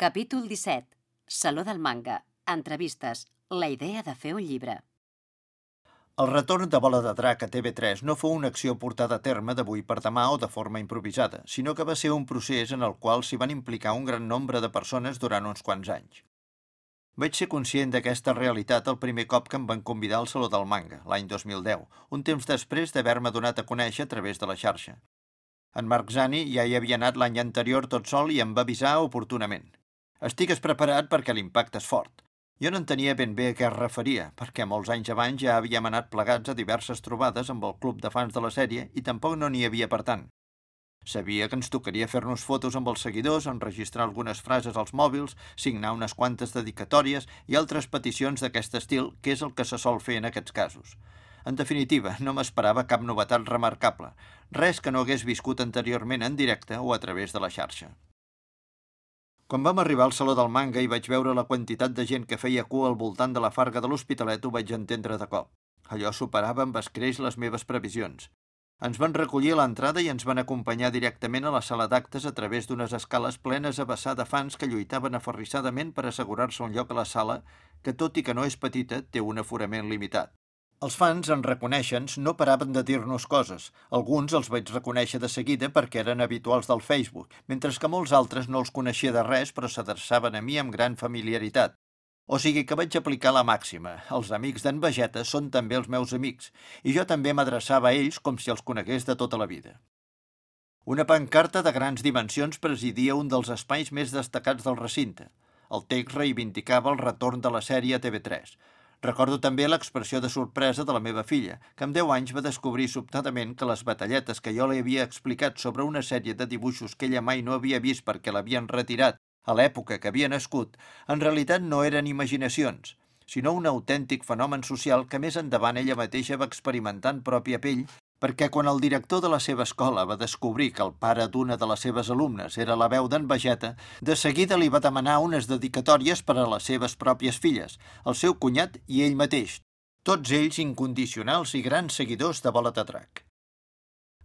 Capítol 17. Saló del manga. Entrevistes. La idea de fer un llibre. El retorn de Bola de Drac a TV3 no fou una acció portada a terme d'avui per demà o de forma improvisada, sinó que va ser un procés en el qual s'hi van implicar un gran nombre de persones durant uns quants anys. Vaig ser conscient d'aquesta realitat el primer cop que em van convidar al Saló del Manga, l'any 2010, un temps després d'haver-me donat a conèixer a través de la xarxa. En Marc Zani ja hi havia anat l'any anterior tot sol i em va avisar oportunament. Estigues preparat perquè l'impacte és fort. Jo no entenia ben bé a què es referia, perquè molts anys abans ja havíem anat plegats a diverses trobades amb el club de fans de la sèrie i tampoc no n'hi havia per tant. Sabia que ens tocaria fer-nos fotos amb els seguidors, enregistrar algunes frases als mòbils, signar unes quantes dedicatòries i altres peticions d'aquest estil, que és el que se sol fer en aquests casos. En definitiva, no m'esperava cap novetat remarcable, res que no hagués viscut anteriorment en directe o a través de la xarxa. Quan vam arribar al Saló del Manga i vaig veure la quantitat de gent que feia cua al voltant de la farga de l'Hospitalet, ho vaig entendre de cop. Allò superava amb escreix les meves previsions. Ens van recollir a l'entrada i ens van acompanyar directament a la sala d'actes a través d'unes escales plenes a vessar de fans que lluitaven aferrissadament per assegurar-se un lloc a la sala, que tot i que no és petita, té un aforament limitat. Els fans en reconeixen no paraven de dir-nos coses. Alguns els vaig reconèixer de seguida perquè eren habituals del Facebook, mentre que molts altres no els coneixia de res però s'adreçaven a mi amb gran familiaritat. O sigui que vaig aplicar la màxima. Els amics d'en Vegeta són també els meus amics, i jo també m'adreçava a ells com si els conegués de tota la vida. Una pancarta de grans dimensions presidia un dels espais més destacats del recinte. El text reivindicava el retorn de la sèrie a TV3, Recordo també l'expressió de sorpresa de la meva filla, que amb 10 anys va descobrir sobtadament que les batalletes que jo li havia explicat sobre una sèrie de dibuixos que ella mai no havia vist perquè l'havien retirat a l'època que havia nascut, en realitat no eren imaginacions, sinó un autèntic fenomen social que més endavant ella mateixa va experimentar en pròpia pell perquè quan el director de la seva escola va descobrir que el pare d'una de les seves alumnes era la veu d'en Vegeta, de seguida li va demanar unes dedicatòries per a les seves pròpies filles, el seu cunyat i ell mateix, tots ells incondicionals i grans seguidors de Bola de Drac.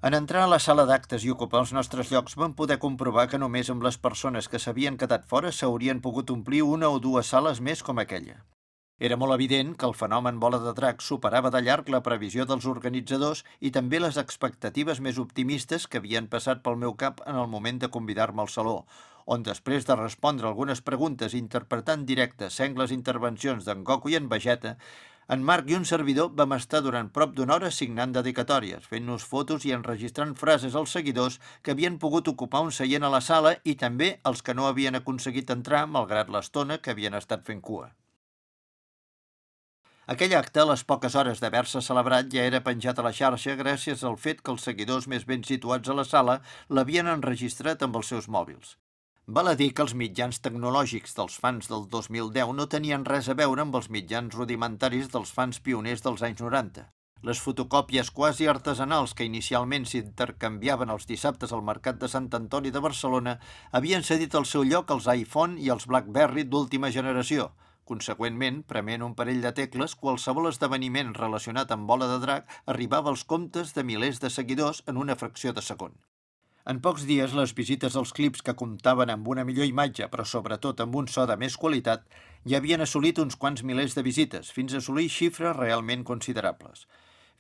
En entrar a la sala d'actes i ocupar els nostres llocs vam poder comprovar que només amb les persones que s'havien quedat fora s'haurien pogut omplir una o dues sales més com aquella. Era molt evident que el fenomen bola de drac superava de llarg la previsió dels organitzadors i també les expectatives més optimistes que havien passat pel meu cap en el moment de convidar-me al saló, on després de respondre algunes preguntes interpretant directes sengles intervencions d'en Goku i en Vegeta, en Marc i un servidor vam estar durant prop d'una hora signant dedicatòries, fent-nos fotos i enregistrant frases als seguidors que havien pogut ocupar un seient a la sala i també els que no havien aconseguit entrar malgrat l'estona que havien estat fent cua. Aquell acte, a les poques hores d'haver-se celebrat, ja era penjat a la xarxa gràcies al fet que els seguidors més ben situats a la sala l'havien enregistrat amb els seus mòbils. Val a dir que els mitjans tecnològics dels fans del 2010 no tenien res a veure amb els mitjans rudimentaris dels fans pioners dels anys 90. Les fotocòpies quasi artesanals que inicialment s'intercanviaven els dissabtes al Mercat de Sant Antoni de Barcelona havien cedit el seu lloc als iPhone i als BlackBerry d'última generació, Conseqüentment, prement un parell de tecles, qualsevol esdeveniment relacionat amb bola de drac arribava als comptes de milers de seguidors en una fracció de segon. En pocs dies, les visites als clips que comptaven amb una millor imatge, però sobretot amb un so de més qualitat, ja havien assolit uns quants milers de visites, fins a assolir xifres realment considerables.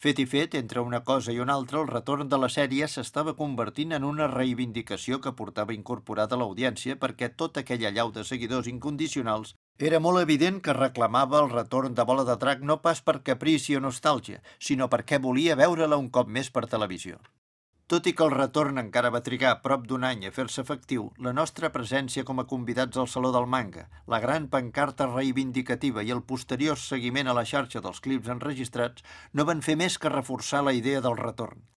Fet i fet, entre una cosa i una altra, el retorn de la sèrie s'estava convertint en una reivindicació que portava incorporada l'audiència perquè tota aquella llau de seguidors incondicionals era molt evident que reclamava el retorn de Bola de Drac no pas per caprici o nostàlgia, sinó perquè volia veure-la un cop més per televisió. Tot i que el retorn encara va trigar prop d'un any a fer-se efectiu, la nostra presència com a convidats al Saló del Manga, la gran pancarta reivindicativa i el posterior seguiment a la xarxa dels clips enregistrats no van fer més que reforçar la idea del retorn.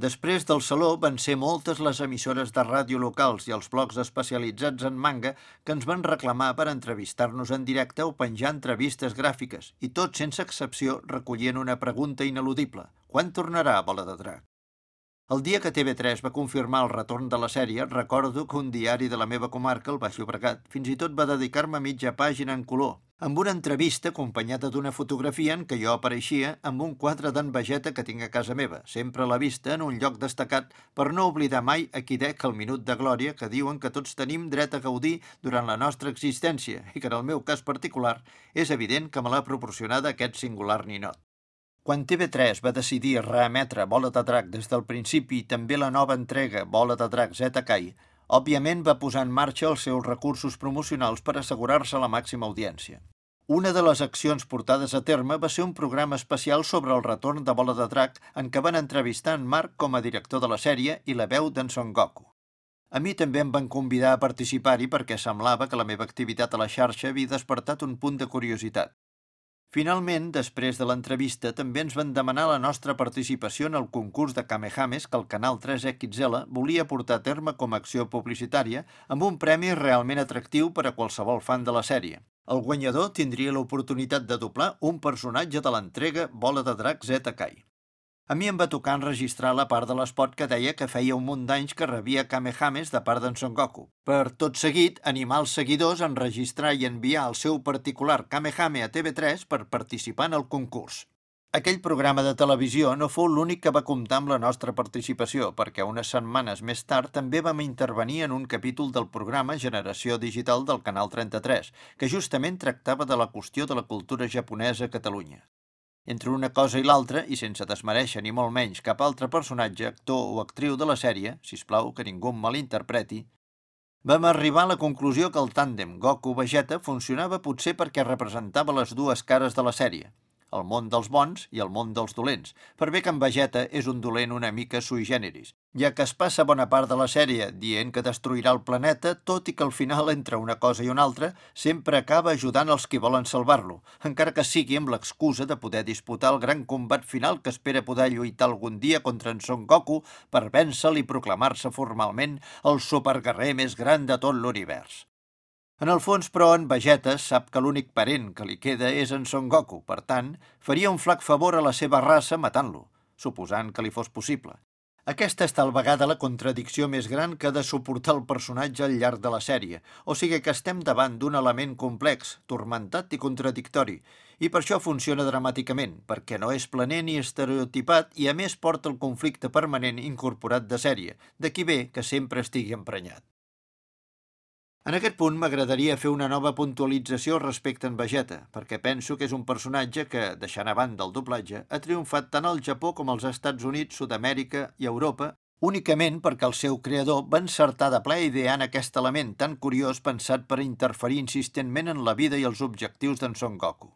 Després del Saló van ser moltes les emissores de ràdio locals i els blocs especialitzats en manga que ens van reclamar per entrevistar-nos en directe o penjar entrevistes gràfiques, i tots, sense excepció, recollien una pregunta ineludible. Quan tornarà Bola de Drac? El dia que TV3 va confirmar el retorn de la sèrie, recordo que un diari de la meva comarca, el Baix Llobregat, fins i tot va dedicar-me mitja pàgina en color, amb una entrevista acompanyada d'una fotografia en què jo apareixia amb un quadre d'en Vegeta que tinc a casa meva, sempre a la vista en un lloc destacat per no oblidar mai a qui dec el minut de glòria que diuen que tots tenim dret a gaudir durant la nostra existència i que en el meu cas particular és evident que me l'ha proporcionat aquest singular ninot. Quan TV3 va decidir reemetre Bola de Drac des del principi i també la nova entrega Bola de Drac Zeta òbviament va posar en marxa els seus recursos promocionals per assegurar-se la màxima audiència. Una de les accions portades a terme va ser un programa especial sobre el retorn de Bola de Drac en què van entrevistar en Marc com a director de la sèrie i la veu d'en Son Goku. A mi també em van convidar a participar-hi perquè semblava que la meva activitat a la xarxa havia despertat un punt de curiositat. Finalment, després de l'entrevista, també ens van demanar la nostra participació en el concurs de Kamehames que el canal 3XL volia portar a terme com a acció publicitària amb un premi realment atractiu per a qualsevol fan de la sèrie. El guanyador tindria l'oportunitat de doblar un personatge de l'entrega Bola de Drac Z Kai. A mi em va tocar enregistrar la part de l'espot que deia que feia un munt d'anys que rebia Kamehames de part d'en Son Goku. Per tot seguit, animar els seguidors a enregistrar i enviar el seu particular Kamehame a TV3 per participar en el concurs. Aquell programa de televisió no fou l'únic que va comptar amb la nostra participació, perquè unes setmanes més tard també vam intervenir en un capítol del programa Generació Digital del Canal 33, que justament tractava de la qüestió de la cultura japonesa a Catalunya. Entre una cosa i l'altra, i sense desmereixer ni molt menys cap altre personatge, actor o actriu de la sèrie, si plau que ningú em malinterpreti, vam arribar a la conclusió que el tàndem Goku-Vegeta funcionava potser perquè representava les dues cares de la sèrie, el món dels bons i el món dels dolents, per bé que en Vegeta és un dolent una mica sui generis, ja que es passa bona part de la sèrie dient que destruirà el planeta, tot i que al final, entre una cosa i una altra, sempre acaba ajudant els qui volen salvar-lo, encara que sigui amb l'excusa de poder disputar el gran combat final que espera poder lluitar algun dia contra en Son Goku per vèncer-lo i proclamar-se formalment el superguerrer més gran de tot l'univers. En el fons, però, en Vegeta sap que l'únic parent que li queda és en Son Goku, per tant, faria un flac favor a la seva raça matant-lo, suposant que li fos possible. Aquesta és tal vegada la contradicció més gran que ha de suportar el personatge al llarg de la sèrie, o sigui que estem davant d'un element complex, tormentat i contradictori, i per això funciona dramàticament, perquè no és planer ni estereotipat i a més porta el conflicte permanent incorporat de sèrie, d'aquí bé que sempre estigui emprenyat. En aquest punt m'agradaria fer una nova puntualització respecte en Vegeta, perquè penso que és un personatge que, deixant a banda el doblatge, ha triomfat tant al Japó com als Estats Units, Sud-amèrica i Europa, únicament perquè el seu creador va encertar de ple ideant aquest element tan curiós pensat per interferir insistentment en la vida i els objectius d'en Son Goku.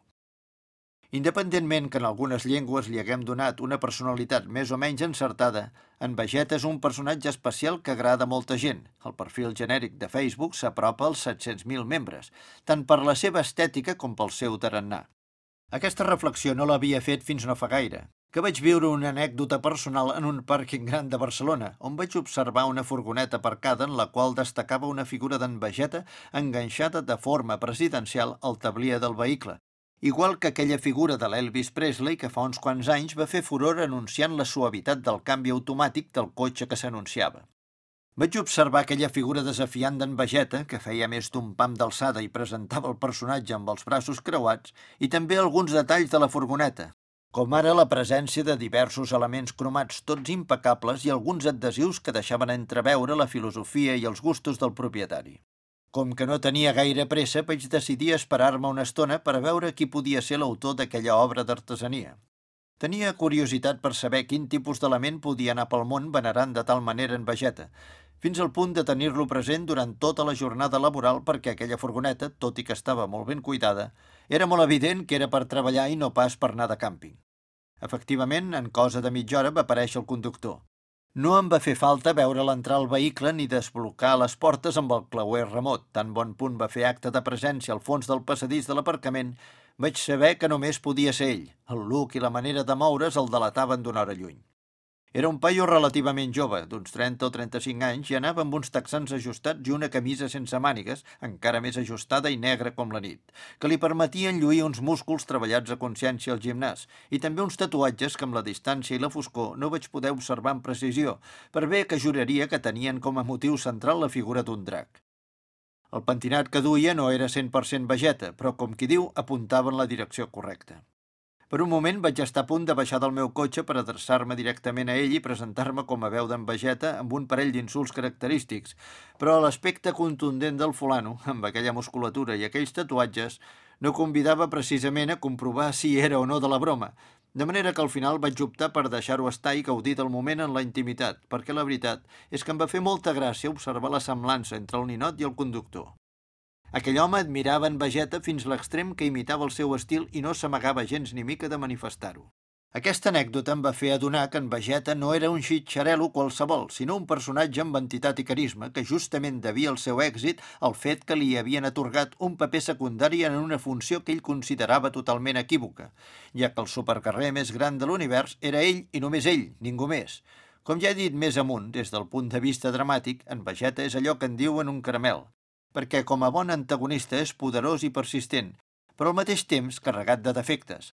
Independentment que en algunes llengües li haguem donat una personalitat més o menys encertada, en Vegeta és un personatge especial que agrada a molta gent. El perfil genèric de Facebook s'apropa als 700.000 membres, tant per la seva estètica com pel seu tarannà. Aquesta reflexió no l'havia fet fins no fa gaire, que vaig viure una anècdota personal en un pàrquing gran de Barcelona, on vaig observar una furgoneta aparcada en la qual destacava una figura d'en Vegeta enganxada de forma presidencial al tablier del vehicle, igual que aquella figura de l'Elvis Presley que fa uns quants anys va fer furor anunciant la suavitat del canvi automàtic del cotxe que s'anunciava. Vaig observar aquella figura desafiant d'en Vegeta, que feia més d'un pam d'alçada i presentava el personatge amb els braços creuats, i també alguns detalls de la furgoneta, com ara la presència de diversos elements cromats tots impecables i alguns adhesius que deixaven entreveure la filosofia i els gustos del propietari. Com que no tenia gaire pressa, vaig decidir esperar-me una estona per a veure qui podia ser l'autor d'aquella obra d'artesania. Tenia curiositat per saber quin tipus d'element podia anar pel món venerant de tal manera en Vegeta, fins al punt de tenir-lo present durant tota la jornada laboral perquè aquella furgoneta, tot i que estava molt ben cuidada, era molt evident que era per treballar i no pas per anar de càmping. Efectivament, en cosa de mitja hora va aparèixer el conductor. No em va fer falta veure l'entrar al vehicle ni desblocar les portes amb el clauer remot. Tan bon punt va fer acte de presència al fons del passadís de l'aparcament, vaig saber que només podia ser ell. El look i la manera de moure's el delataven d'una hora lluny. Era un paio relativament jove, d'uns 30 o 35 anys, i anava amb uns texans ajustats i una camisa sense mànigues, encara més ajustada i negra com la nit, que li permetien lluir uns músculs treballats a consciència al gimnàs, i també uns tatuatges que amb la distància i la foscor no vaig poder observar amb precisió, per bé que juraria que tenien com a motiu central la figura d'un drac. El pentinat que duia no era 100% vegeta, però, com qui diu, apuntava en la direcció correcta. Per un moment vaig estar a punt de baixar del meu cotxe per adreçar-me directament a ell i presentar-me com a veu d'en Vegeta amb un parell d'insults característics, però l'aspecte contundent del fulano, amb aquella musculatura i aquells tatuatges, no convidava precisament a comprovar si era o no de la broma, de manera que al final vaig optar per deixar-ho estar i gaudir del moment en la intimitat, perquè la veritat és que em va fer molta gràcia observar la semblança entre el ninot i el conductor. Aquell home admirava en Vegeta fins l'extrem que imitava el seu estil i no s'amagava gens ni mica de manifestar-ho. Aquesta anècdota em va fer adonar que en Vegeta no era un xitxarelo qualsevol, sinó un personatge amb entitat i carisma que justament devia el seu èxit al fet que li havien atorgat un paper secundari en una funció que ell considerava totalment equívoca, ja que el supercarrer més gran de l'univers era ell i només ell, ningú més. Com ja he dit més amunt, des del punt de vista dramàtic, en Vegeta és allò que en diuen un caramel, perquè com a bon antagonista és poderós i persistent, però al mateix temps carregat de defectes,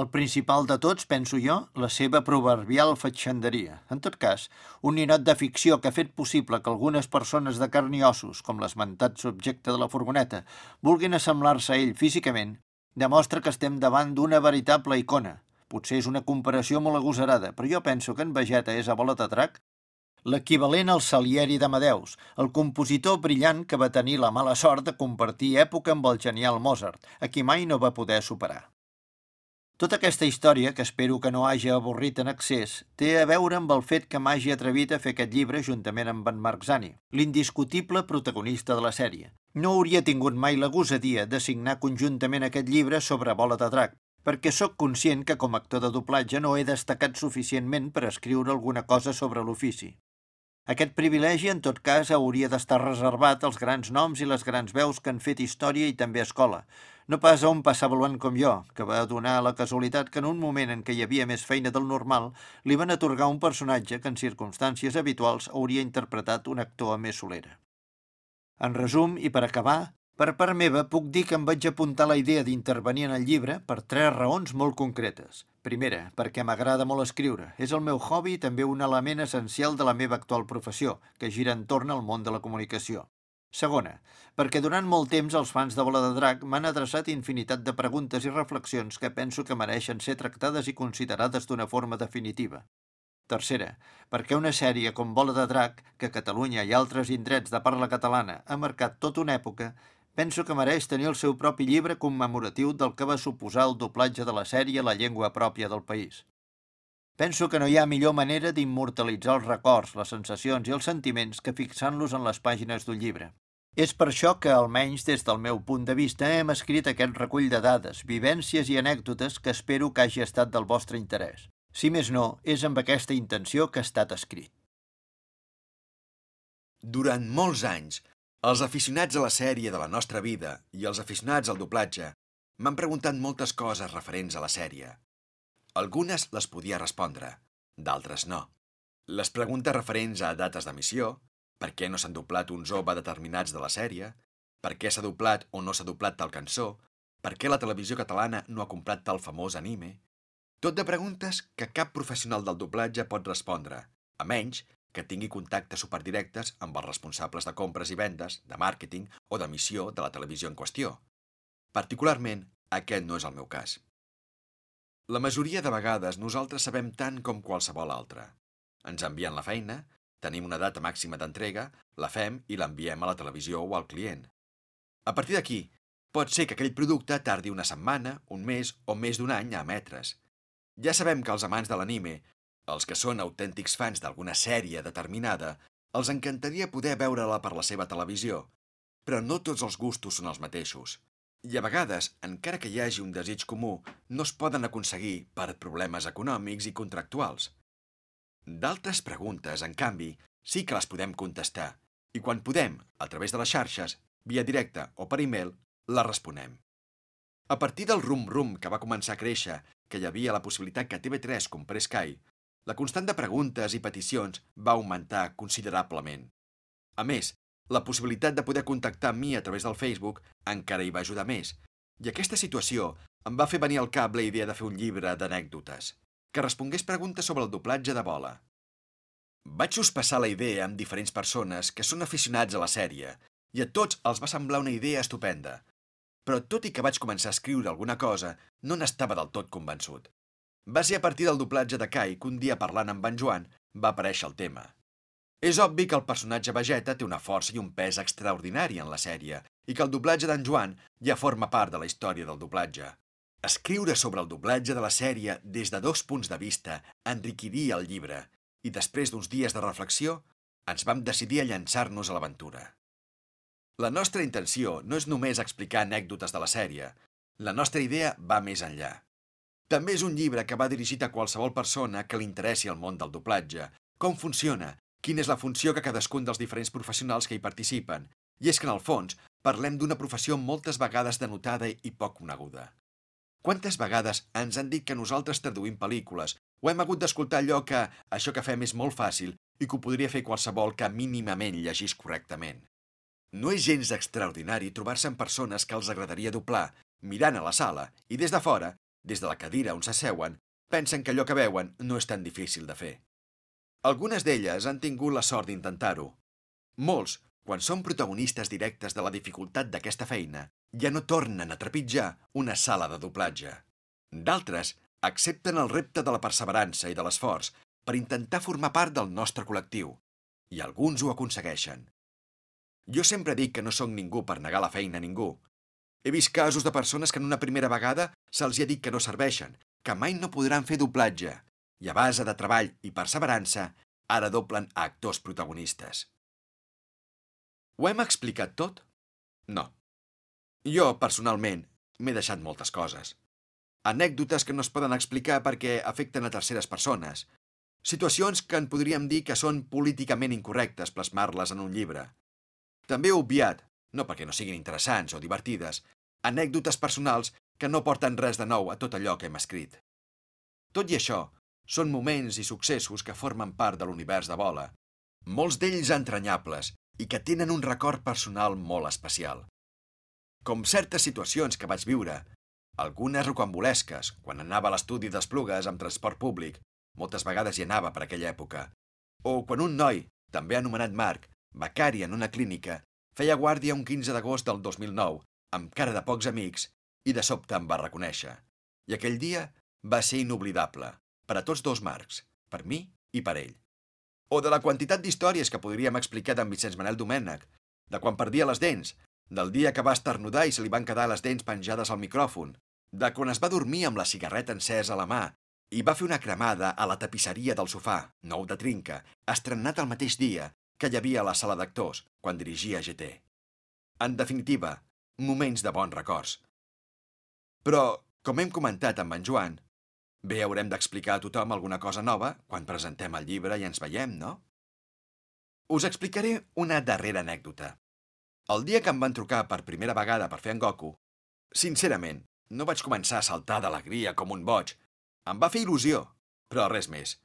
el principal de tots, penso jo, la seva proverbial fatxanderia. En tot cas, un ninot de ficció que ha fet possible que algunes persones de carn i ossos, com l'esmentat subjecte de la furgoneta, vulguin assemblar-se a ell físicament, demostra que estem davant d'una veritable icona. Potser és una comparació molt agosarada, però jo penso que en Vegeta és a bola de drac l'equivalent al Salieri d'Amadeus, el compositor brillant que va tenir la mala sort de compartir època amb el genial Mozart, a qui mai no va poder superar. Tota aquesta història, que espero que no hagi avorrit en excés, té a veure amb el fet que m'hagi atrevit a fer aquest llibre juntament amb en Marc Zani, l'indiscutible protagonista de la sèrie. No hauria tingut mai la gosadia de signar conjuntament aquest llibre sobre Bola de Drac, perquè sóc conscient que com a actor de doblatge no he destacat suficientment per escriure alguna cosa sobre l'ofici. Aquest privilegi, en tot cas, hauria d'estar reservat als grans noms i les grans veus que han fet història i també escola, no pas a un passavaluant com jo, que va donar la casualitat que en un moment en què hi havia més feina del normal, li van atorgar un personatge que en circumstàncies habituals hauria interpretat un actor a més solera. En resum, i per acabar, per part meva puc dir que em vaig apuntar la idea d'intervenir en el llibre per tres raons molt concretes. Primera, perquè m'agrada molt escriure. És el meu hobby i també un element essencial de la meva actual professió, que gira entorn al món de la comunicació. Segona, perquè durant molt temps els fans de Bola de Drac m'han adreçat infinitat de preguntes i reflexions que penso que mereixen ser tractades i considerades d'una forma definitiva. Tercera, perquè una sèrie com Bola de Drac, que Catalunya i altres indrets de parla catalana ha marcat tota una època, penso que mereix tenir el seu propi llibre commemoratiu del que va suposar el doblatge de la sèrie la llengua pròpia del país. Penso que no hi ha millor manera d'immortalitzar els records, les sensacions i els sentiments que fixant-los en les pàgines d'un llibre. És per això que, almenys des del meu punt de vista, hem escrit aquest recull de dades, vivències i anècdotes que espero que hagi estat del vostre interès. Si més no, és amb aquesta intenció que ha estat escrit. Durant molts anys, els aficionats a la sèrie de la nostra vida i els aficionats al doblatge m'han preguntat moltes coses referents a la sèrie. Algunes les podia respondre, d'altres no. Les preguntes referents a dates d'emissió, per què no s'han doblat uns OVA determinats de la sèrie, per què s'ha doblat o no s'ha doblat tal cançó, per què la televisió catalana no ha comprat tal famós anime... Tot de preguntes que cap professional del doblatge pot respondre, a menys que tingui contactes superdirectes amb els responsables de compres i vendes, de màrqueting o d'emissió de la televisió en qüestió. Particularment, aquest no és el meu cas. La majoria de vegades nosaltres sabem tant com qualsevol altre. Ens envien la feina, Tenim una data màxima d'entrega, la fem i l'enviem a la televisió o al client. A partir d'aquí, pot ser que aquell producte tardi una setmana, un mes o més d'un any a emetre's. Ja sabem que els amants de l'anime, els que són autèntics fans d'alguna sèrie determinada, els encantaria poder veure-la per la seva televisió, però no tots els gustos són els mateixos. I a vegades, encara que hi hagi un desig comú, no es poden aconseguir per problemes econòmics i contractuals. D'altres preguntes, en canvi, sí que les podem contestar i quan podem, a través de les xarxes, via directa o per e-mail, la responem. A partir del rum-rum que va començar a créixer, que hi havia la possibilitat que TV3 comprés Sky, la constant de preguntes i peticions va augmentar considerablement. A més, la possibilitat de poder contactar amb mi a través del Facebook encara hi va ajudar més, i aquesta situació em va fer venir al cap la idea de fer un llibre d'anècdotes que respongués preguntes sobre el doblatge de bola. Vaig sospeçar la idea amb diferents persones que són aficionats a la sèrie i a tots els va semblar una idea estupenda. Però tot i que vaig començar a escriure alguna cosa, no n'estava del tot convençut. Va ser a partir del doblatge de Kai que un dia parlant amb en Joan va aparèixer el tema. És obvi que el personatge Vegeta té una força i un pes extraordinari en la sèrie i que el doblatge d'en Joan ja forma part de la història del doblatge. Escriure sobre el doblatge de la sèrie des de dos punts de vista enriquiria el llibre i després d'uns dies de reflexió ens vam decidir a llançar-nos a l'aventura. La nostra intenció no és només explicar anècdotes de la sèrie. La nostra idea va més enllà. També és un llibre que va dirigit a qualsevol persona que li interessi el món del doblatge, com funciona, quina és la funció que cadascun dels diferents professionals que hi participen, i és que, en el fons, parlem d'una professió moltes vegades denotada i poc coneguda. Quantes vegades ens han dit que nosaltres traduïm pel·lícules o hem hagut d'escoltar allò que això que fem és molt fàcil i que ho podria fer qualsevol que mínimament llegís correctament. No és gens extraordinari trobar-se amb persones que els agradaria doblar, mirant a la sala i des de fora, des de la cadira on s'asseuen, pensen que allò que veuen no és tan difícil de fer. Algunes d'elles han tingut la sort d'intentar-ho. Molts, quan són protagonistes directes de la dificultat d'aquesta feina, ja no tornen a trepitjar una sala de doblatge. D'altres accepten el repte de la perseverança i de l'esforç per intentar formar part del nostre col·lectiu, i alguns ho aconsegueixen. Jo sempre dic que no sóc ningú per negar la feina a ningú. He vist casos de persones que en una primera vegada se'ls ha dit que no serveixen, que mai no podran fer doblatge, i a base de treball i perseverança, ara doblen a actors protagonistes. Ho hem explicat tot? No. Jo, personalment, m'he deixat moltes coses. Anècdotes que no es poden explicar perquè afecten a terceres persones. Situacions que en podríem dir que són políticament incorrectes plasmar-les en un llibre. També he obviat, no perquè no siguin interessants o divertides, anècdotes personals que no porten res de nou a tot allò que hem escrit. Tot i això, són moments i successos que formen part de l'univers de Bola, molts d'ells entranyables i que tenen un record personal molt especial. Com certes situacions que vaig viure, algunes rocambolesques, quan anava a l'estudi d'Esplugues amb transport públic, moltes vegades hi anava per aquella època, o quan un noi, també anomenat Marc, becari en una clínica, feia guàrdia un 15 d'agost del 2009, amb cara de pocs amics, i de sobte em va reconèixer. I aquell dia va ser inoblidable, per a tots dos marcs, per mi i per ell. O de la quantitat d'històries que podríem explicar d'en Vicenç Manel Domènech, de quan perdia les dents, del dia que va esternudar i se li van quedar les dents penjades al micròfon, de quan es va dormir amb la cigarreta encesa a la mà i va fer una cremada a la tapisseria del sofà, nou de trinca, estrenat el mateix dia que hi havia a la sala d'actors, quan dirigia GT. En definitiva, moments de bons records. Però, com hem comentat amb en Joan, Bé, haurem d'explicar a tothom alguna cosa nova quan presentem el llibre i ens veiem, no? Us explicaré una darrera anècdota. El dia que em van trucar per primera vegada per fer en Goku, sincerament, no vaig començar a saltar d'alegria com un boig. Em va fer il·lusió, però res més.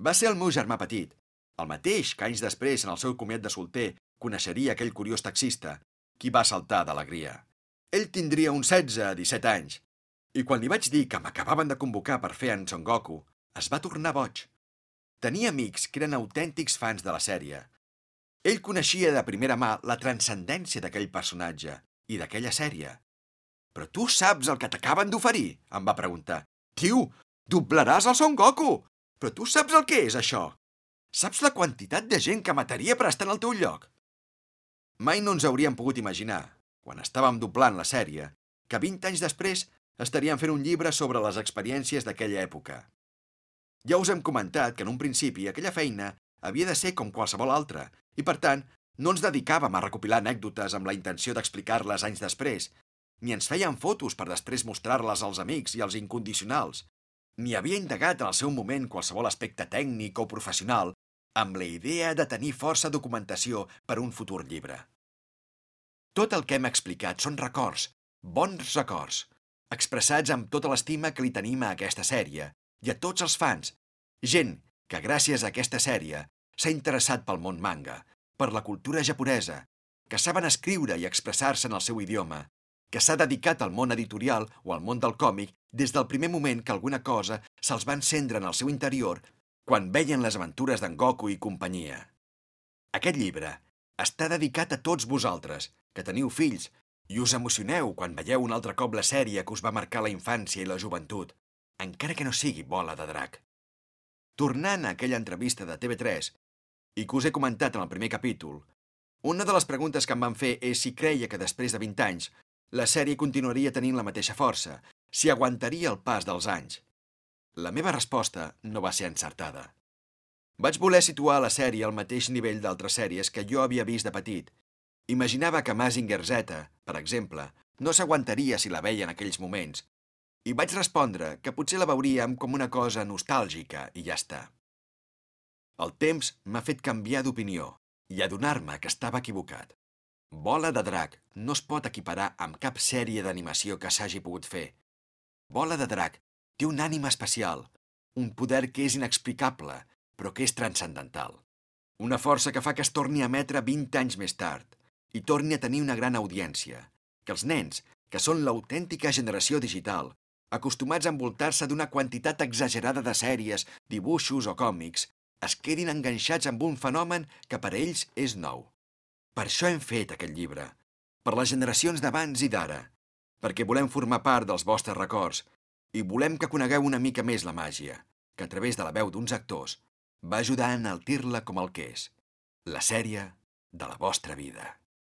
Va ser el meu germà petit, el mateix que anys després, en el seu comiat de solter, coneixeria aquell curiós taxista, qui va saltar d'alegria. Ell tindria uns 16-17 anys i quan li vaig dir que m'acabaven de convocar per fer en Son Goku, es va tornar boig. Tenia amics que eren autèntics fans de la sèrie. Ell coneixia de primera mà la transcendència d'aquell personatge i d'aquella sèrie. Però tu saps el que t'acaben d'oferir? Em va preguntar. Tio, doblaràs el Son Goku! Però tu saps el que és, això? Saps la quantitat de gent que mataria per estar en el teu lloc? Mai no ens hauríem pogut imaginar, quan estàvem doblant la sèrie, que 20 anys després estaríem fent un llibre sobre les experiències d'aquella època. Ja us hem comentat que en un principi aquella feina havia de ser com qualsevol altra i, per tant, no ens dedicàvem a recopilar anècdotes amb la intenció d'explicar-les anys després, ni ens feien fotos per després mostrar-les als amics i als incondicionals, ni havia indagat en el seu moment qualsevol aspecte tècnic o professional amb la idea de tenir força documentació per un futur llibre. Tot el que hem explicat són records, bons records, expressats amb tota l'estima que li tenim a aquesta sèrie i a tots els fans, gent que gràcies a aquesta sèrie s'ha interessat pel món manga, per la cultura japonesa, que saben escriure i expressar-se en el seu idioma, que s'ha dedicat al món editorial o al món del còmic des del primer moment que alguna cosa se'ls va encendre en el seu interior quan veien les aventures d'en Goku i companyia. Aquest llibre està dedicat a tots vosaltres, que teniu fills, i us emocioneu quan veieu un altre cop la sèrie que us va marcar la infància i la joventut, encara que no sigui bola de drac. Tornant a aquella entrevista de TV3, i que us he comentat en el primer capítol, una de les preguntes que em van fer és si creia que després de 20 anys la sèrie continuaria tenint la mateixa força, si aguantaria el pas dels anys. La meva resposta no va ser encertada. Vaig voler situar la sèrie al mateix nivell d'altres sèries que jo havia vist de petit. Imaginava que Mazinger Z, per exemple, no s'aguantaria si la veia en aquells moments, i vaig respondre que potser la veuríem com una cosa nostàlgica i ja està. El temps m'ha fet canviar d'opinió i adonar-me que estava equivocat. Bola de drac no es pot equiparar amb cap sèrie d'animació que s'hagi pogut fer. Bola de drac té un ànima especial, un poder que és inexplicable, però que és transcendental. Una força que fa que es torni a emetre 20 anys més tard i torni a tenir una gran audiència, que els nens, que són l'autèntica generació digital, acostumats a envoltar-se d'una quantitat exagerada de sèries, dibuixos o còmics, es quedin enganxats amb un fenomen que per a ells és nou. Per això hem fet aquest llibre, per les generacions d'abans i d'ara, perquè volem formar part dels vostres records i volem que conegueu una mica més la màgia, que a través de la veu d'uns actors va ajudar a enaltir-la com el que és, la sèrie de la vostra vida.